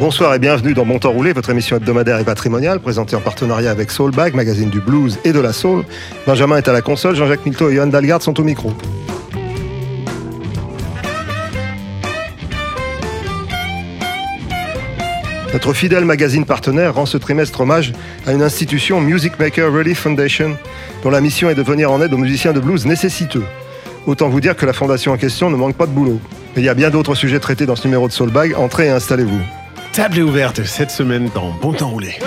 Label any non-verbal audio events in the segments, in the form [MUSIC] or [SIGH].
Bonsoir et bienvenue dans Bon Temps Roulé, votre émission hebdomadaire et patrimoniale, présentée en partenariat avec Soulbag, magazine du blues et de la soul. Benjamin est à la console, Jean-Jacques Milto et Johan Dalgarde sont au micro. Notre fidèle magazine partenaire rend ce trimestre hommage à une institution Music Maker Relief Foundation, dont la mission est de venir en aide aux musiciens de blues nécessiteux. Autant vous dire que la fondation en question ne manque pas de boulot. Mais il y a bien d'autres sujets traités dans ce numéro de Soulbag. Entrez et installez-vous. Table est ouverte cette semaine dans Bon Temps Roulé.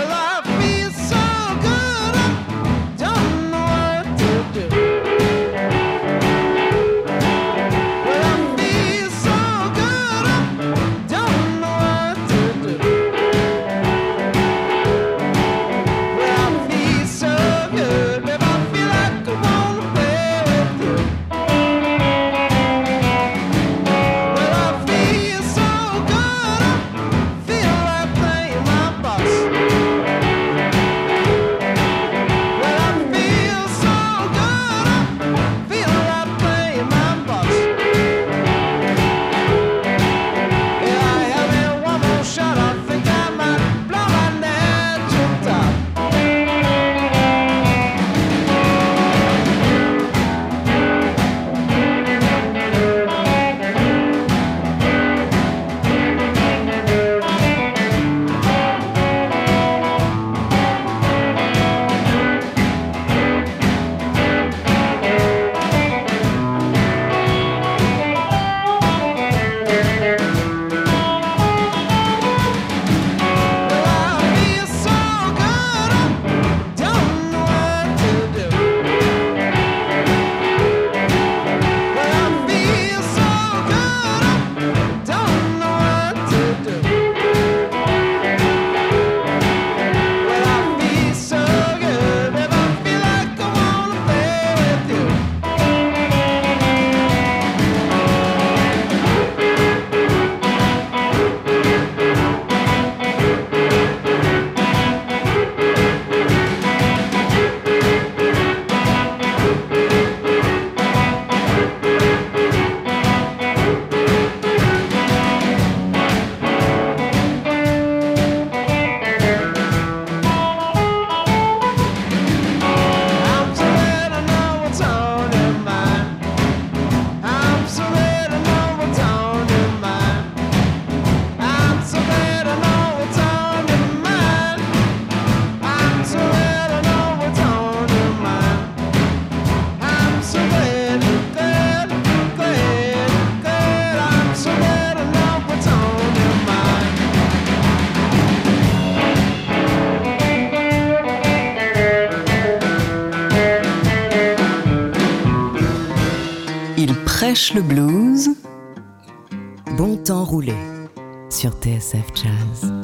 Prêche le blues. Bon temps roulé sur TSF Jazz.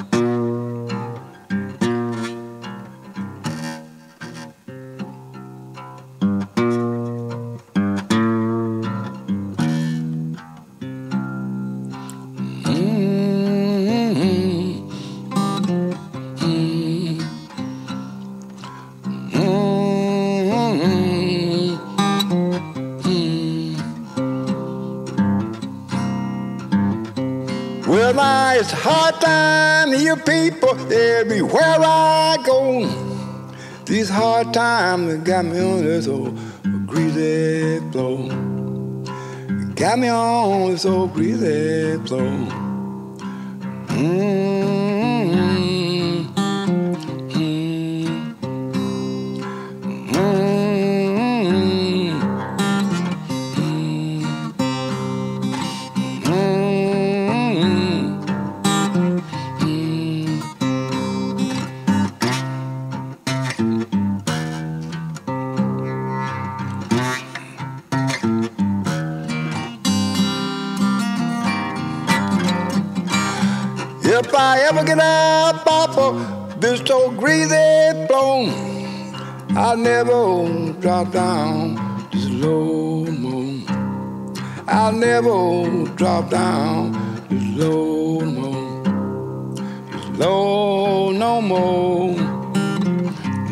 These hard times got me on this old greasy floor. Got me on this old greasy floor. my papa, this old greasy bone. I never drop down this low moon. I never drop down this low moon. This low no more,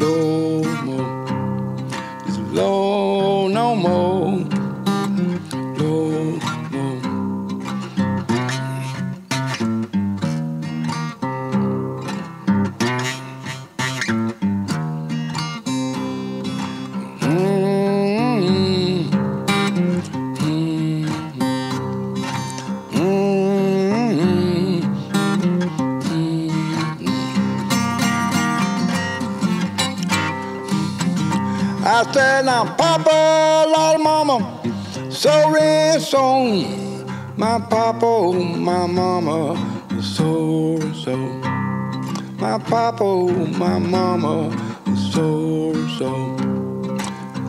low moon, this low. Said, now, Papa, Lord, Mama, so and so. My Papa, my Mama, so so. My Papa, my Mama, so so.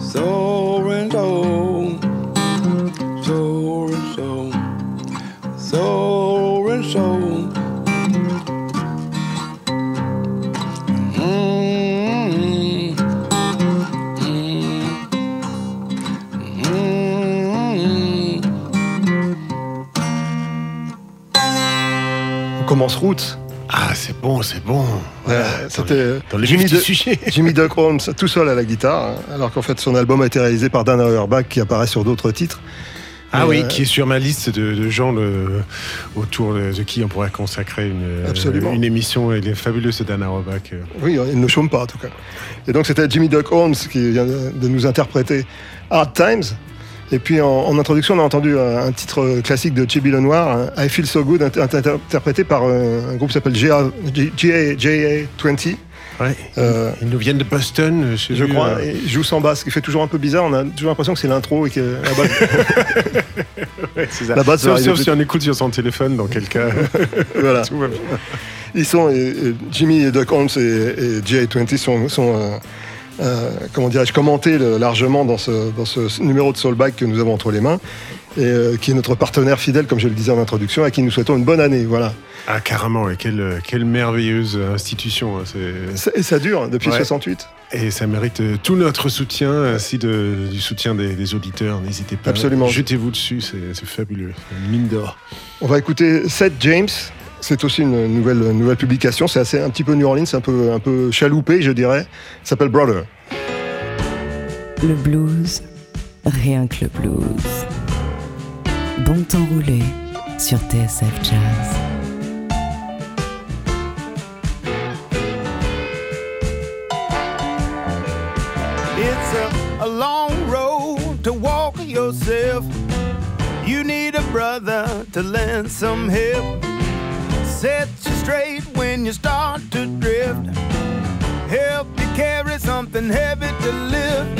So and so. So and so. So and so. Commence route. Ah, c'est bon, c'est bon. C'était Jimmy. [LAUGHS] Jimmy Duck Holmes tout seul à la guitare, hein, alors qu'en fait son album a été réalisé par Dan Auerbach qui apparaît sur d'autres titres. Ah oui, Euh, qui est sur ma liste de, de gens le- autour de, de qui on pourrait consacrer une, Absolument. une émission. Il est fabuleux ce Dan Auerbach. Oui, il ne chôme pas en tout cas. Et donc c'était Jimmy Duck Holmes qui vient de nous interpréter Hard Times. Et puis en, en introduction, on a entendu un, un titre classique de Chibi Lenoir, hein, I Feel So Good, inter- inter- interprété par euh, un groupe qui s'appelle GA GA20. Ouais. Euh, Ils nous viennent de Boston, je, Je crois, et il joue sans basse, ce qui fait toujours un peu bizarre. On a toujours l'impression que c'est l'intro et que la basse, [LAUGHS] c'est ça. la basse va Sauf, sauf si on écoute sur son téléphone, dans quel cas [LAUGHS] voilà. Ils sont, et- et Jimmy et Duck Holmes et, et GA20 sont, sont euh, euh, comment dirais-je, commentés le- largement dans ce, dans ce numéro de Soulback que nous avons entre les mains et euh, qui est notre partenaire fidèle, comme je le disais en introduction, à qui nous souhaitons une bonne année. Voilà. Ah, carrément, et quelle, quelle merveilleuse institution. hein, c'est- Ça- Et ça dure hein, depuis Ouais. 68. Et ça mérite euh, tout notre soutien, ainsi de, du soutien des, des auditeurs. N'hésitez pas. Absolument. Jetez-vous dessus, c'est c'est fabuleux. Une mine d'or. On va écouter Seth James. C'est aussi une nouvelle, une nouvelle publication. C'est assez un petit peu New Orleans, un peu, un peu chaloupé, je dirais. Ça s'appelle Brother. Le blues, rien que le blues. Bon temps roulé sur TSF Jazz. It's a, a long road to walk yourself. You need a brother to lend some help. Set you straight when you start to drift. Help you carry something heavy to lift.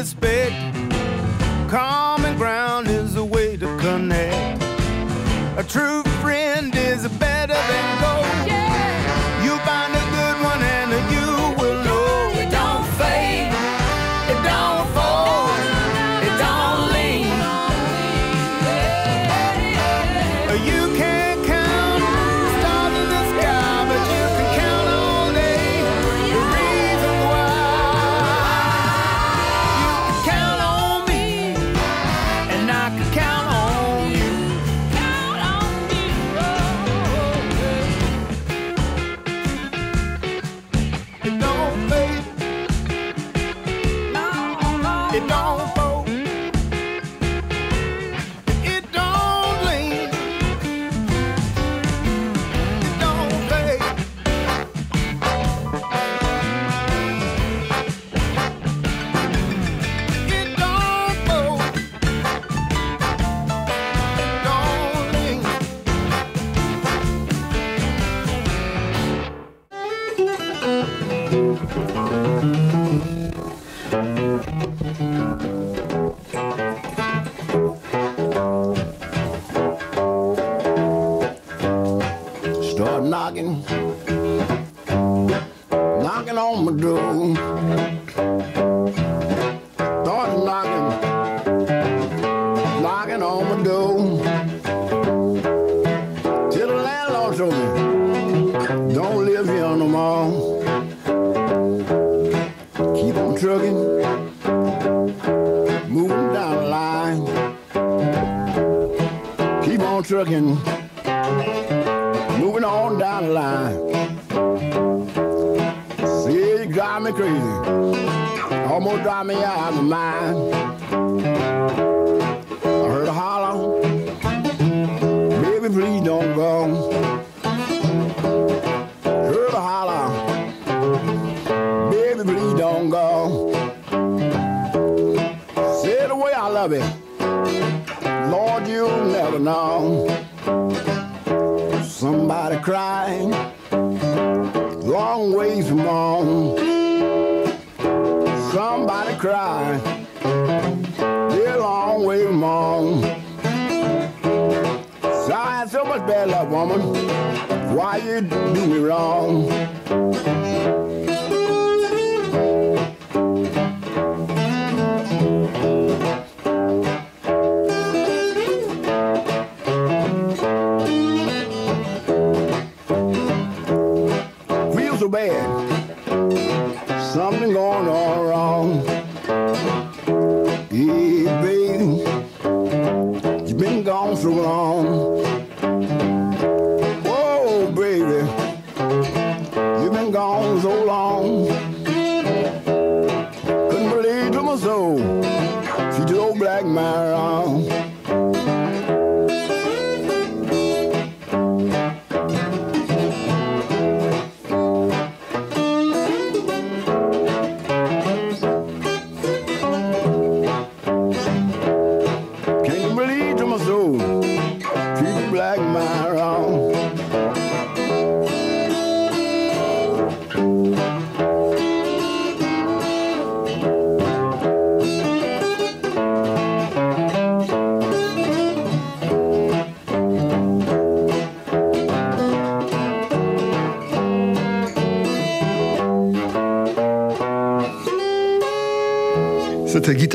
Respect.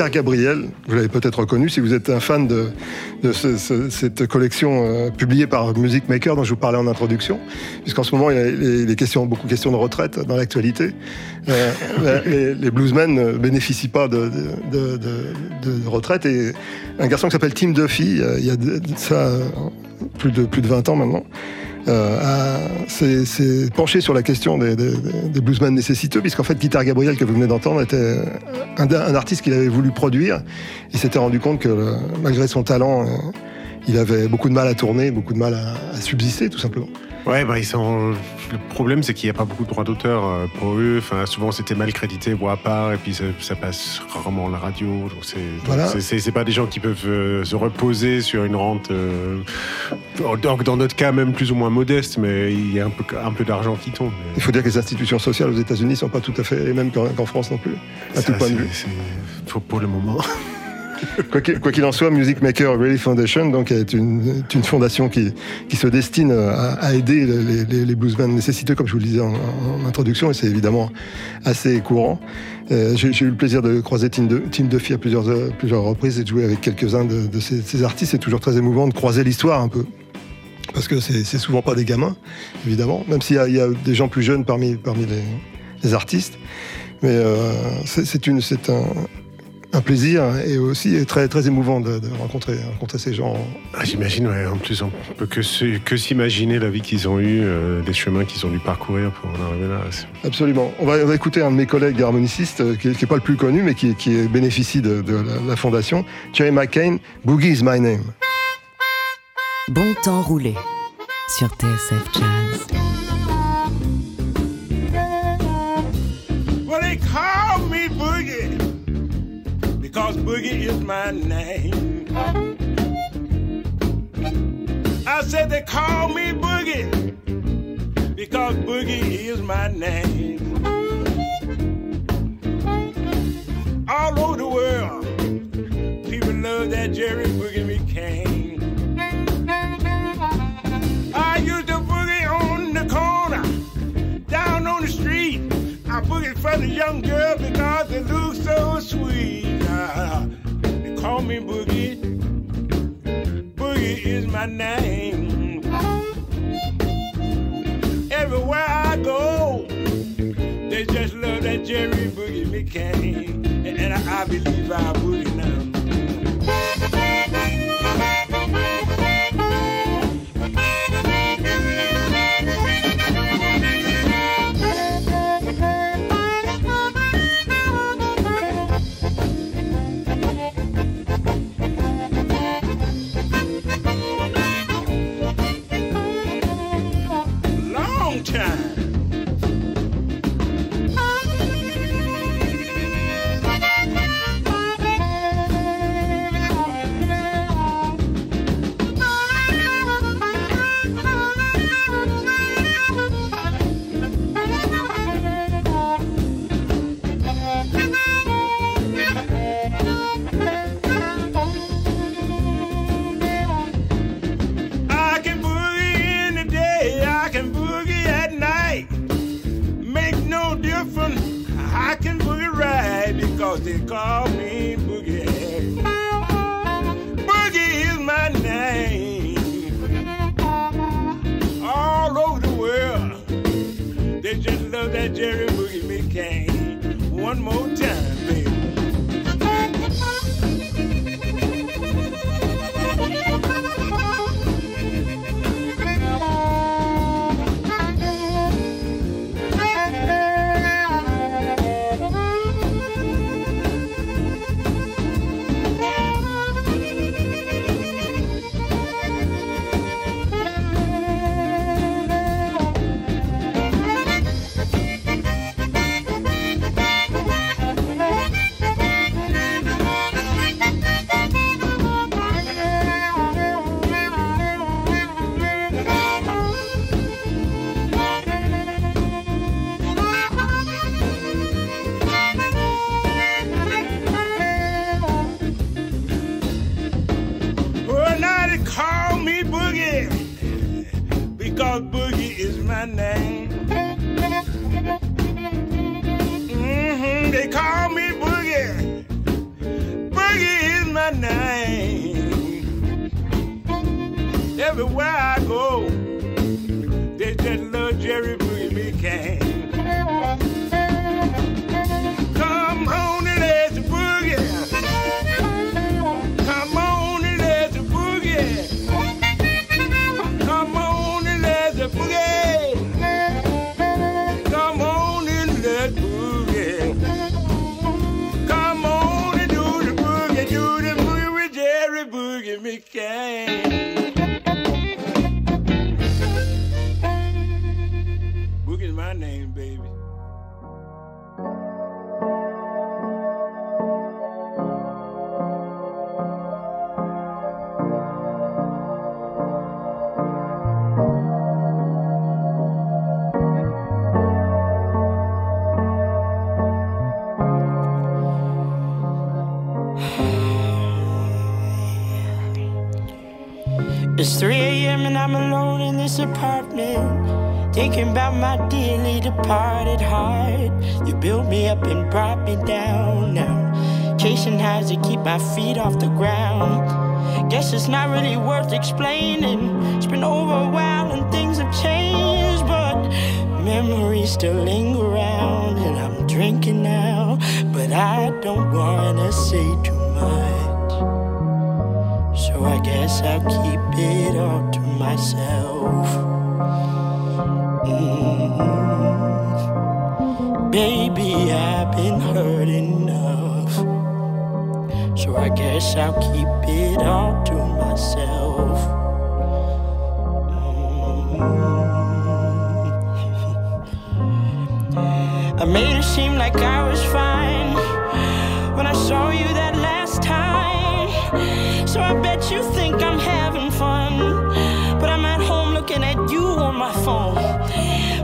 Guitare Gabriel, vous l'avez peut-être reconnu si vous êtes un fan de, de ce- ce- cette collection euh, publiée par Music Maker dont je vous parlais en introduction, puisqu'en ce moment il y a les, les questions, beaucoup de questions de retraite dans l'actualité. Euh, [LAUGHS] les, les bluesmen ne bénéficient pas de, retraite et un garçon qui s'appelle Tim Duffy, euh, il y a ça euh, plus de, plus de 20 ans maintenant, euh, s'est penché sur la question des, bluesmen nécessiteux, puisqu'en fait, Guitar Gabriel, que vous venez d'entendre, était un, un artiste qu'il avait voulu produire. Il s'était rendu compte que, euh, malgré son talent, euh, il avait beaucoup de mal à tourner, beaucoup de mal à subsister, tout simplement. Ouais, bah, ils sont... le problème, c'est qu'il n'y a pas beaucoup de droits d'auteur euh, pour eux. Enfin, souvent, c'était mal crédité, voix à part, et puis ça, ça passe rarement à la radio. Donc, c'est Voilà. c'est- pas des gens qui peuvent euh, se reposer sur une rente, euh, dans notre cas, même plus ou moins modeste, mais il y a un peu, un peu d'argent qui tombe. Mais Il faut dire que les institutions sociales aux États-Unis ne sont pas tout à fait les mêmes qu'en France non plus, à ça, tout point de vue. pour le moment. [LAUGHS] Quoi qu'il en soit, Music Maker Relief Foundation donc, est une, une fondation qui, qui se destine à, aider les, les, les bluesmen nécessiteux, comme je vous le disais en, introduction, et c'est évidemment assez courant. Euh, J'ai eu le plaisir de croiser Tim, de, Tim Duffy à plusieurs, euh, plusieurs reprises et de jouer avec quelques-uns de, ces, artistes. C'est toujours très émouvant de croiser l'histoire un peu. Parce que c'est souvent pas des gamins, évidemment, même s'il y, y a des gens plus jeunes parmi, parmi les, artistes. Mais euh, c'est un, un plaisir et aussi très, très émouvant de, de rencontrer, rencontrer ces gens. Ah, J'imagine, ouais, en plus, on peut que, que s'imaginer la vie qu'ils ont eue, euh, les chemins qu'ils ont dû parcourir pour en arriver là. Absolument. On va, on va écouter un de mes collègues harmonicistes, euh, qui n'est pas le plus connu, mais qui, qui bénéficie de, de la, la fondation, Jerry McCain, Boogie is my name. Bon temps roulé sur TSF Jazz. Boogie is my name. I said they call me Boogie because Boogie is my name. All over the world, people love that Jerry Boogie McCain. Boogie for the young girl because they look so sweet. Ah, they call me Boogie. Boogie is my name. Everywhere I go, they just love that Jerry Boogie McCain. And, and I, I believe I boogie now. My feet off the ground. Guess it's not really worth explaining. It's been over a while and things have changed, but memories still linger around. And I'm drinking now, but I don't wanna say too much. So I guess I'll keep it all to myself. Mm. Baby, I've been hurt enough. I guess I'll keep it all to myself. Mm. [LAUGHS] I made it seem like I was fine when I saw you that last time. So I bet you think I'm having fun. But I'm at home looking at you on my phone.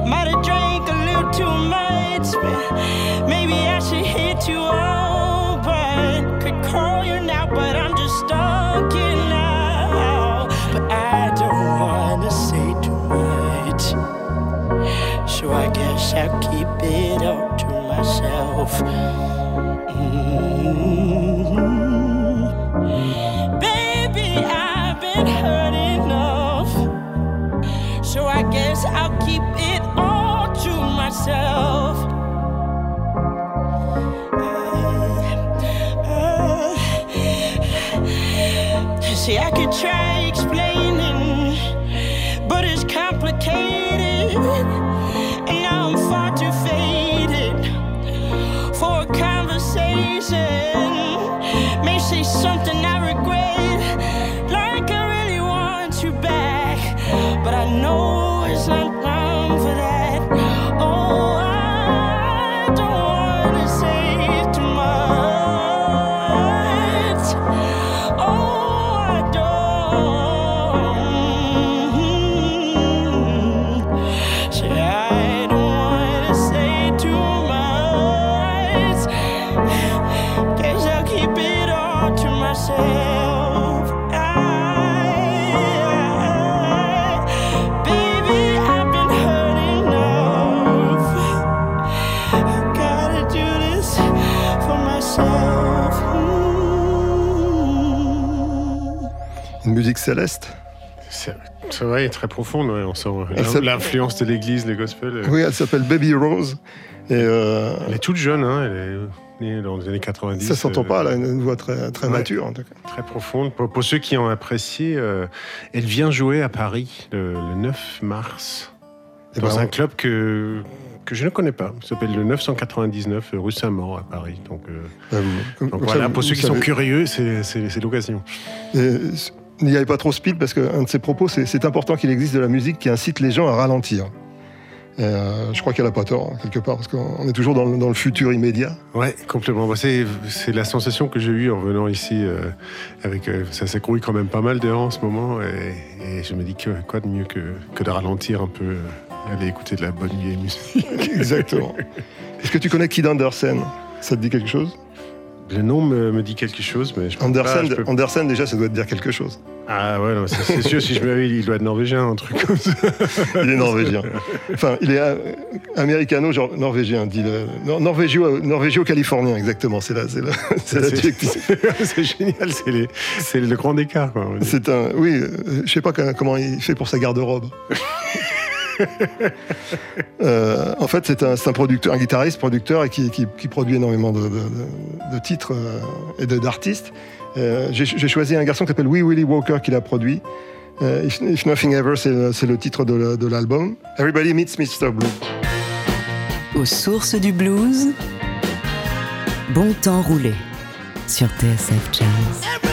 Might have drank a little too much, but maybe I should hit you up. I'll keep it all to myself. Mm. Baby, I've been hurt enough. So I guess I'll keep it all to myself. Uh, uh, see, I could try explaining, but it's complicated. Conversation. May say something céleste. C'est vrai, très profonde. ouais, On sent l'influence de l'église, les gospels. Oui, elle s'appelle Baby Rose. Et euh, Elle est toute jeune, hein, elle est née dans les années 90. ça s'entend euh, pas, elle a une voix très, très Ouais. mature en tout cas. Très profonde. Pour, pour ceux qui ont apprécié, euh, elle vient jouer à Paris le, le 9 mars Et dans ben, un club que, que je ne connais pas. Ça s'appelle le 999 rue Saint-Maur à Paris. Donc, euh, comme voilà, pour ceux qui sont curieux, c'est l'occasion. Et N'y allez pas trop speed parce qu'un de ses propos, c'est c'est important qu'il existe de la musique qui incite les gens à ralentir. Et, euh, je crois qu'elle a pas tort, hein, quelque part, parce qu'on est toujours dans le, dans le futur immédiat. Ouais, complètement. C'est c'est la sensation que j'ai eue en venant ici. euh, avec euh, Ça s'écrouille quand même pas mal dehors en ce moment. Et, et je me dis que quoi de mieux que, que de ralentir un peu, aller écouter de la bonne vieille musique. [LAUGHS] Exactement. Est-ce que tu connais Kid Andersen? Ça te dit quelque chose? Le nom me, me dit quelque chose, mais je Andersen, peux- Andersen, déjà, ça doit te dire quelque chose. Ah ouais, non, c'est c'est sûr, si je me il doit être norvégien, un truc comme ça. Il est norvégien. Enfin, il est euh, américano, genre norvégien, dit le, nor- norvégio, norvégio-californien, exactement. C'est là, c'est là, [LAUGHS] [LAUGHS] c'est génial, c'est les- c'est le grand écart. Quoi. C'est un, oui, euh, je sais pas comment il fait pour sa garde-robe. [LAUGHS] [LAUGHS] Euh, en fait, c'est un, un producteur, un guitariste, producteur, et qui, qui- qui produit énormément de, de- de- titres euh, et d'artistes. Euh, J'ai choisi un garçon qui s'appelle Wee Willie Walker qui l'a produit. Euh, If, If Nothing Ever, c'est le, titre de l'album. Everybody Meets Mr. Blue. Aux sources du blues, bon temps roulé sur TSF Jazz.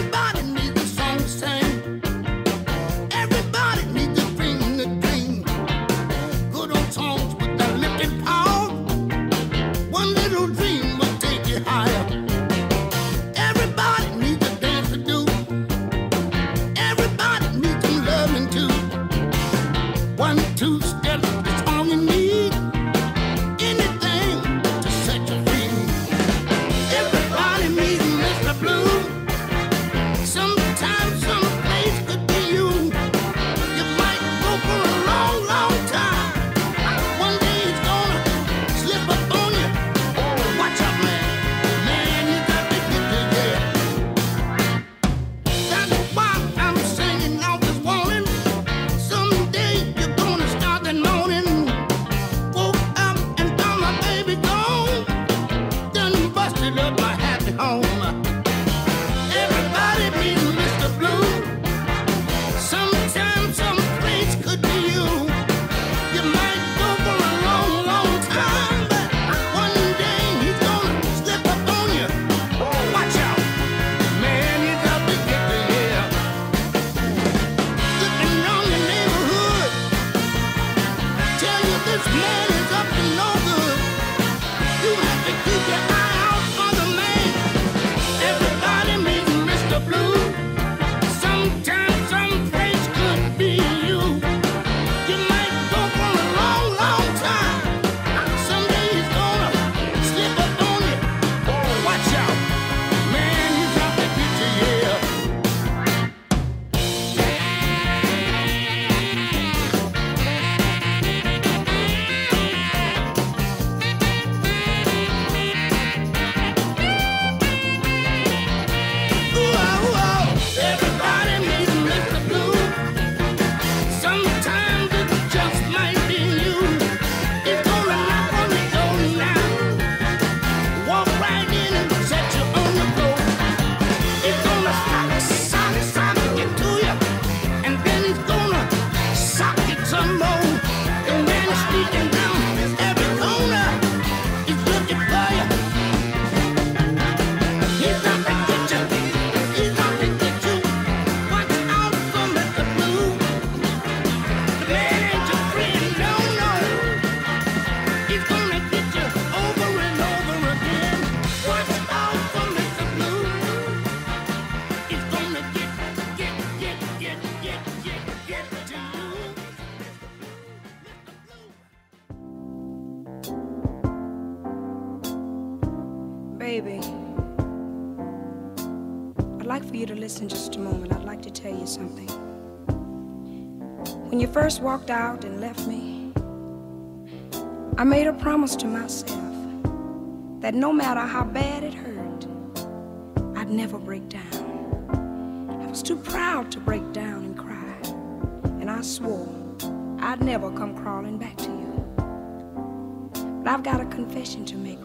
I made a promise to myself that no matter how bad it hurt, I'd never break down. I was too proud to break down and cry, and I swore I'd never come crawling back to you. But I've got a confession to make.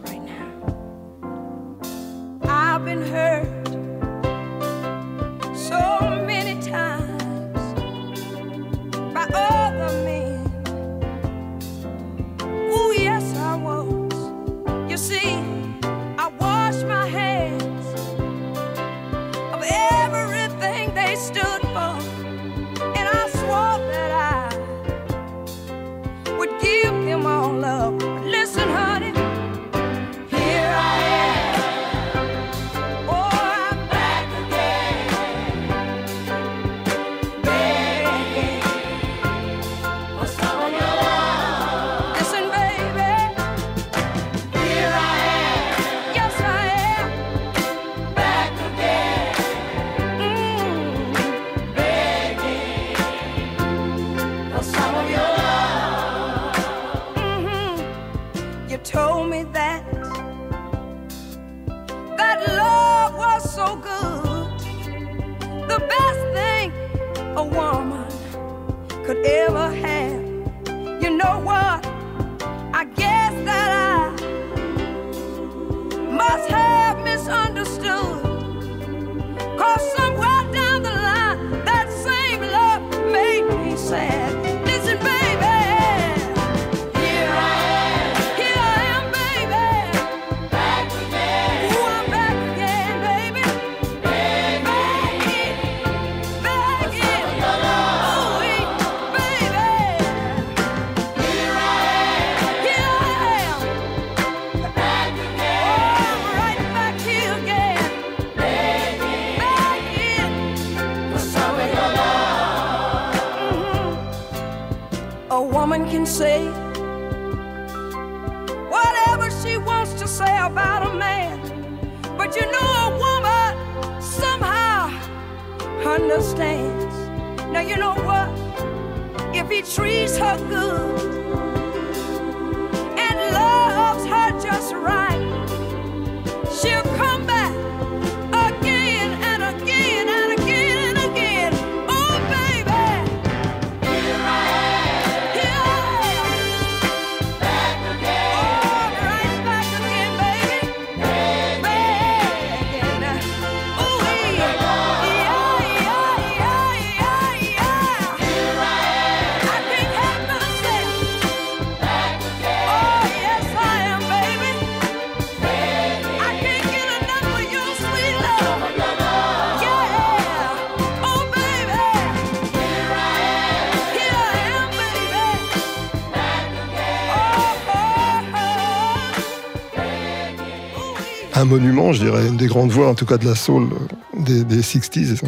Un monument, je dirais, une des grandes voix, en tout cas de la soul euh, des, des 60s. ça.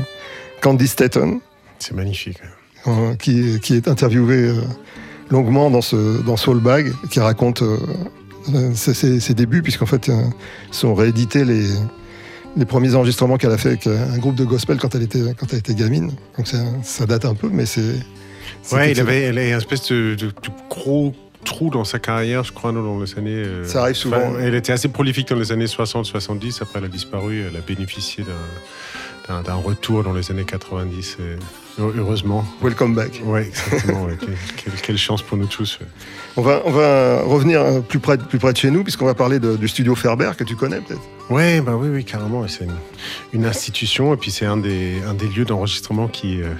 Candy Staton, C'est magnifique. euh, qui, qui est interviewé euh, longuement dans, ce, dans Soulbag, qui raconte ses, ses- ses débuts, puisqu'en fait, sont réédités les, les premiers enregistrements qu'elle a fait avec un groupe de gospel quand elle était, quand elle était gamine. Donc ça, ça date un peu, mais c'est. Ouais, il avait, elle a une espèce de, de- de gros trou dans sa carrière, je crois, non, dans les années. euh, Ça arrive souvent. enfin, elle était assez prolifique dans les années 60-70. Après, elle a disparu. Elle a bénéficié d'un- retour dans les années 90. et heu- heureusement. Welcome back. Ouais, exactement. ouais. [LAUGHS] Quelle, chance pour nous tous. On va, on va revenir euh, plus près, de- plus près de chez nous, puisqu'on va parler de- du studio Ferber, que tu connais peut-être. Ouais, bah oui, oui, carrément. C'est une, une institution et puis c'est un des, un des lieux d'enregistrement qui, euh,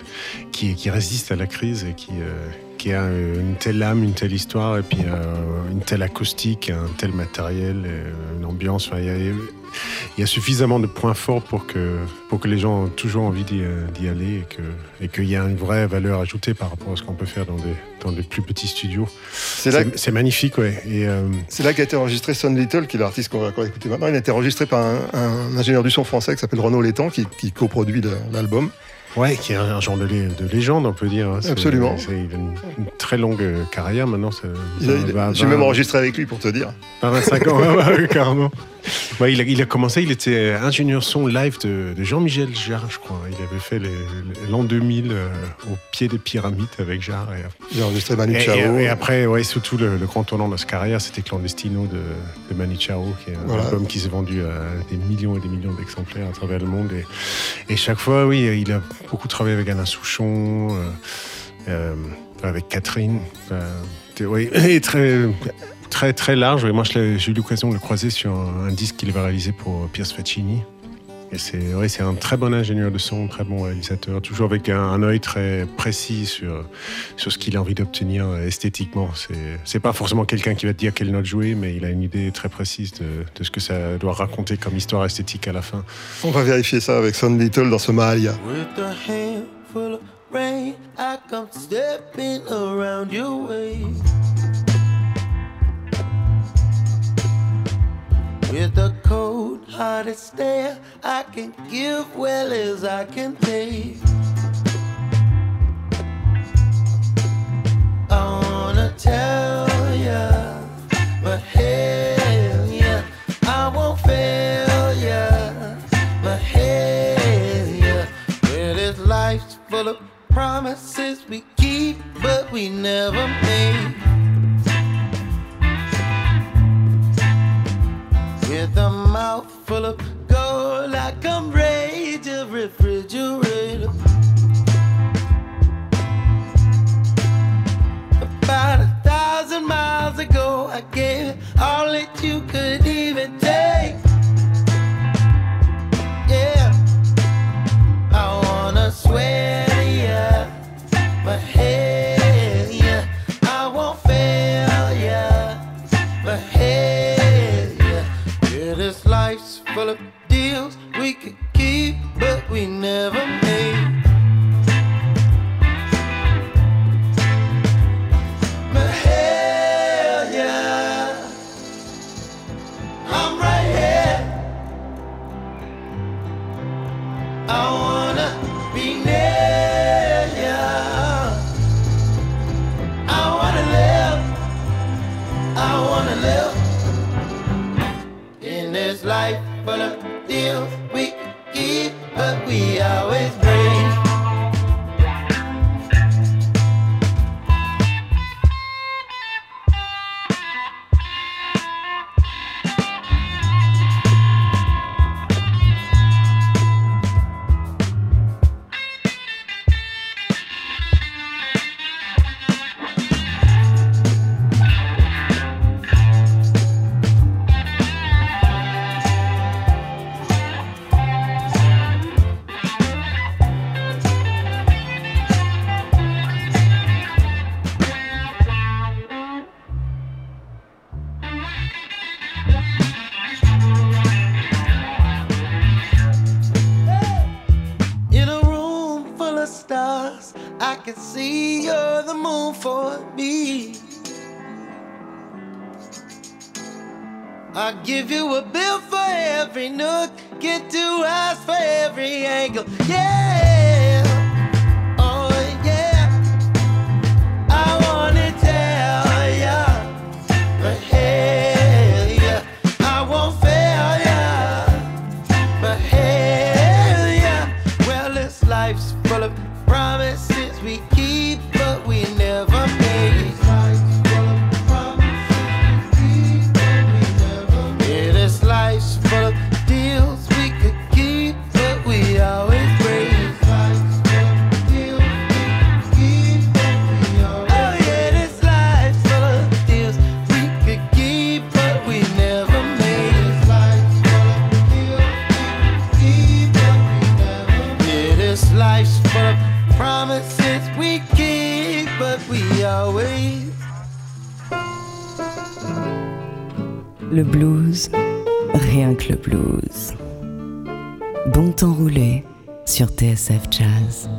qui, qui résiste à la crise et qui, euh, qui a euh, une telle âme, une telle histoire et puis euh, une telle acoustique, un tel matériel, euh, une ambiance. Il y a- il y, a suffisamment de points forts pour que, pour que les gens aient toujours envie d'y aller et que- et qu'il y a une vraie valeur ajoutée par rapport à ce qu'on peut faire dans des, dans des plus petits studios. C'est magnifique, ouais. Euh, c'est là qu'a été enregistré Son Little, qui est l'artiste qu'on va, va écouter maintenant. Il a été enregistré par un, un ingénieur du son français qui s'appelle Renaud Létang, qui, qui coproduit l'album. Ouais, qui est un genre de, lé- de légende, on peut dire. hein. Absolument. il a une, une très longue euh, carrière maintenant. Il a- il a- J'ai 20 même enregistré avec lui pour te dire. à 25 ans, [LAUGHS] ouais, ouais, carrément. Ouais, il, a, il a commencé, il était ingénieur son live de, de Jean-Michel Jarre, je crois. Il avait fait l'an 2000 euh, au pied des pyramides avec Jarre. Et, J'ai enregistré Manu Chao. et- et après, ouais, surtout le, le grand tournant de sa carrière, c'était Clandestino de, de Manu Chao, qui est un Voilà. album qui s'est vendu à des millions et des millions d'exemplaires à travers le monde. Et, et chaque fois, oui, il a beaucoup travaillé avec Alain Souchon, euh, euh, avec Catherine. oui, et très, très, très large. Et moi, j'ai eu l'occasion de le croiser sur un disque qu'il avait réalisé pour Pierce Faccini. Et c'est ouais, un très bon ingénieur de son, très bon réalisateur, toujours avec un, un œil très précis sur, sur ce qu'il a envie d'obtenir euh, esthétiquement. C'est c'est pas forcément quelqu'un qui va te dire quelle note jouer, mais il a une idée très précise de, de ce que ça doit raconter comme histoire esthétique à la fin. On va vérifier ça avec Son Little dans ce Mahalia. With a handful of rain, I come stepping around your way. With a cold hearted stare, I can give well as I can take. Get two eyes for every angle. Yeah. Le blues, rien que le blues. Bon temps roulé sur TSF Jazz.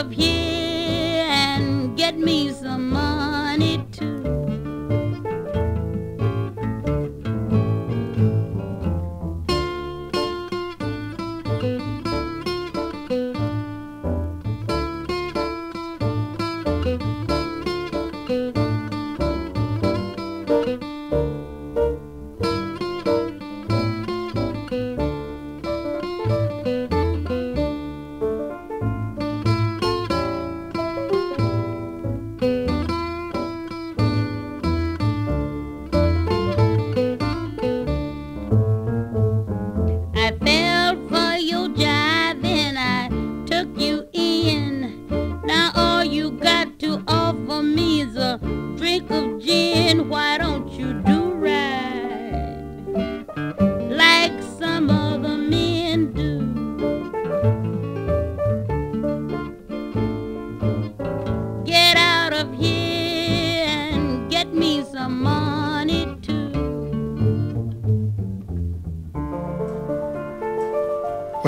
of you.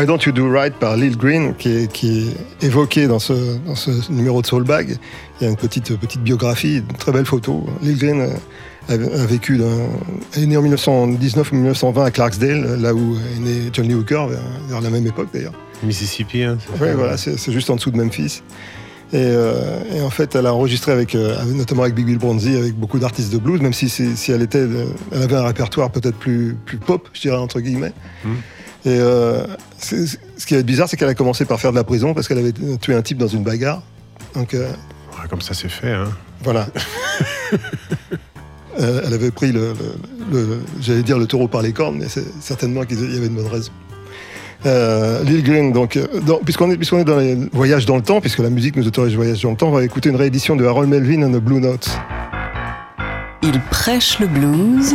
Why Don't You Do Right par Lil Green, qui est, qui est évoqué dans ce, dans ce numéro de Soulbag. Il y a une petite, petite biographie, une très belle photo. Lil Green a, a vécu, est né en 1919 ou 1920 à Clarksdale, là où est né John Lee Hooker, vers, vers la même époque d'ailleurs. Mississippi, hein, c'est Oui, voilà, c'est juste en dessous de Memphis. Et, euh, et en fait, elle a enregistré avec, euh, notamment avec Big Bill Bronzy, avec beaucoup d'artistes de blues, même si, si elle était, euh, elle avait un répertoire peut-être plus, plus pop, je dirais entre guillemets. Et euh, ce qui est bizarre, c'est qu'elle a commencé par faire de la prison parce qu'elle avait tué un type dans une bagarre. Donc euh, Ouais, comme ça c'est fait. Hein. voilà. [LAUGHS] Euh, elle avait pris le, le- le- j'allais dire le taureau par les cornes, mais c'est certainement qu'il y avait une bonne raison. Euh, Lil Green, donc, puisqu'on est, puisqu'on est dans les voyages dans le temps, puisque la musique nous autorise voyage dans le temps, on va écouter une réédition de Harold Melvin and the Blue Notes. Il prêche le blues.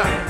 싹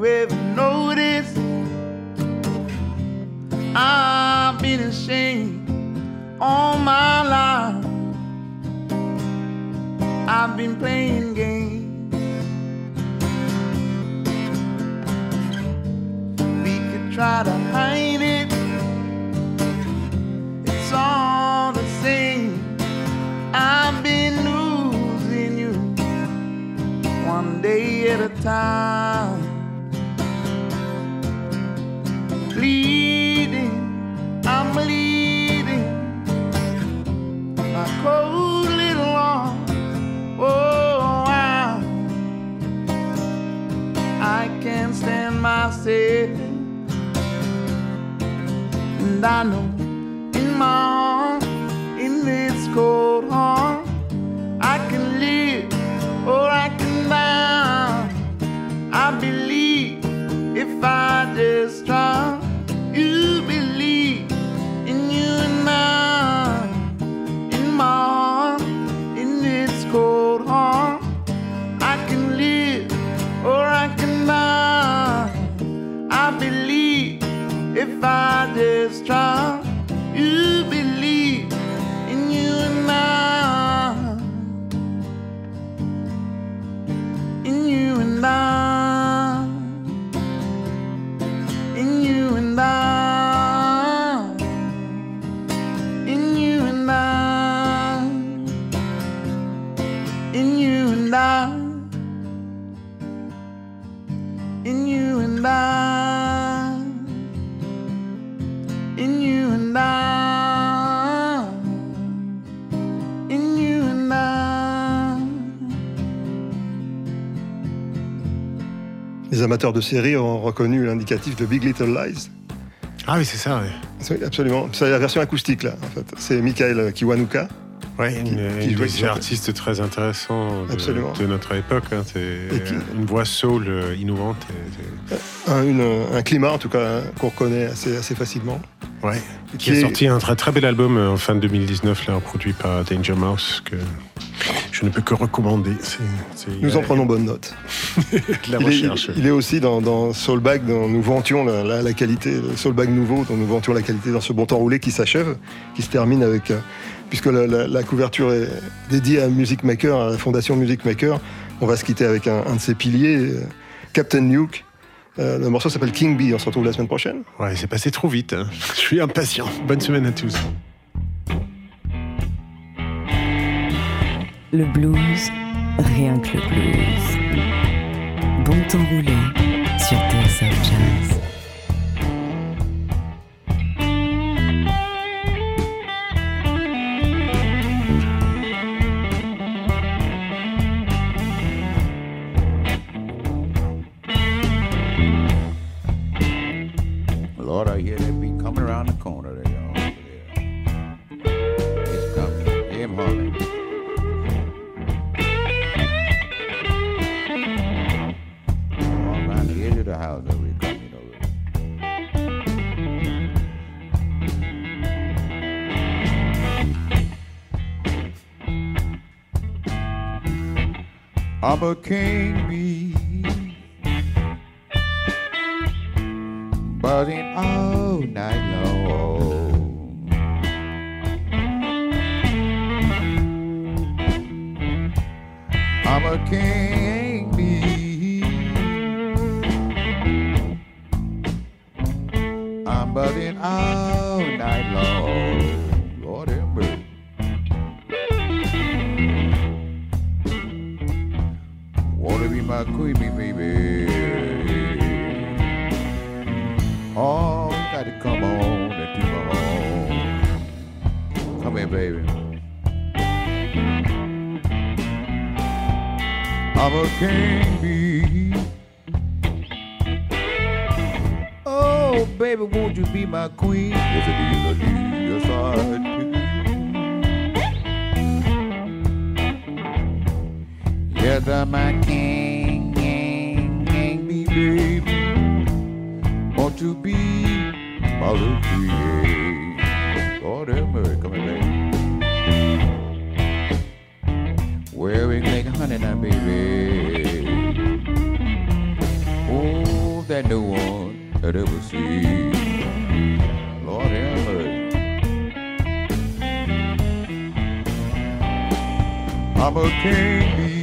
you ever notice? I've been ashamed all my life. I've been playing games. We could try to I know Les amateurs de séries ont reconnu l'indicatif de Big Little Lies. Ah oui, c'est ça, oui. Absolument. C'est la version acoustique, là, en fait. C'est Michael Kiwanuka. Ouais, une, qui une des sur- artistes très intéressants de, de notre époque. hein. C'est qui- une voix soul euh, innovante. et- et- Un, une- un climat, en tout cas, qu'on reconnaît assez, assez facilement. Ouais. Qui a sorti un très, très bel album euh, en fin de 2019, là, produit par Danger Mouse, que je ne peux que recommander. Nous en euh, prenons bonne note. [LAUGHS] La il, est, recherche. il- il est aussi dans, dans Soulbag, dont nous vantions la, la- la qualité, le Soulbag nouveau, dont nous vantions la qualité dans ce bon temps roulé qui s'achève, qui se termine avec, euh, puisque la, couverture est dédiée à Music Maker, à la fondation Music Maker, on va se quitter avec un, un de ses piliers, euh, Captain Nuke. Euh, le morceau s'appelle King Bee, on se retrouve la semaine prochaine. Ouais, c'est passé trop vite. hein. Je suis impatient. Bonne semaine à tous. Le blues, rien que le blues. Bon temps roulé sur TSF Jazz. Lord, I hear coming around the corner. Over there. It's coming. Hear him I'm a king bee. buzzing all night long. I'm a king Oh, that no one had ever seen. Lord have mercy. I'm a king bee.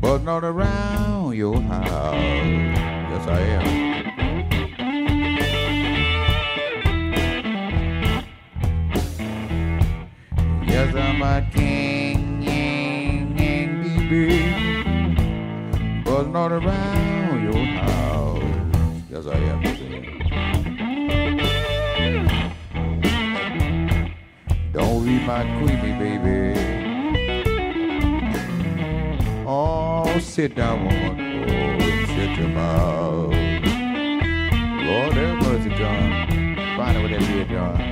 but not around your house. Yes, I am. walking around your house. That's I have. Don't be my queenie, baby. Oh, sit down, woman. Oh, shut your mouth. Lord have mercy, John. Find out what that that is, John.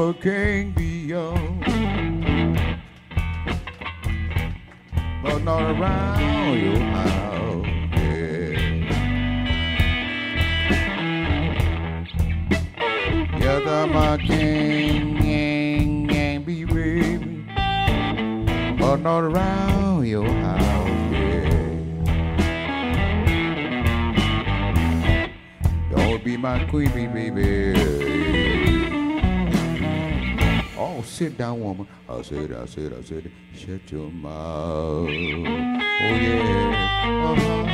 a king. I said, I said, I said, shut your mouth. Oh yeah. Uh-huh.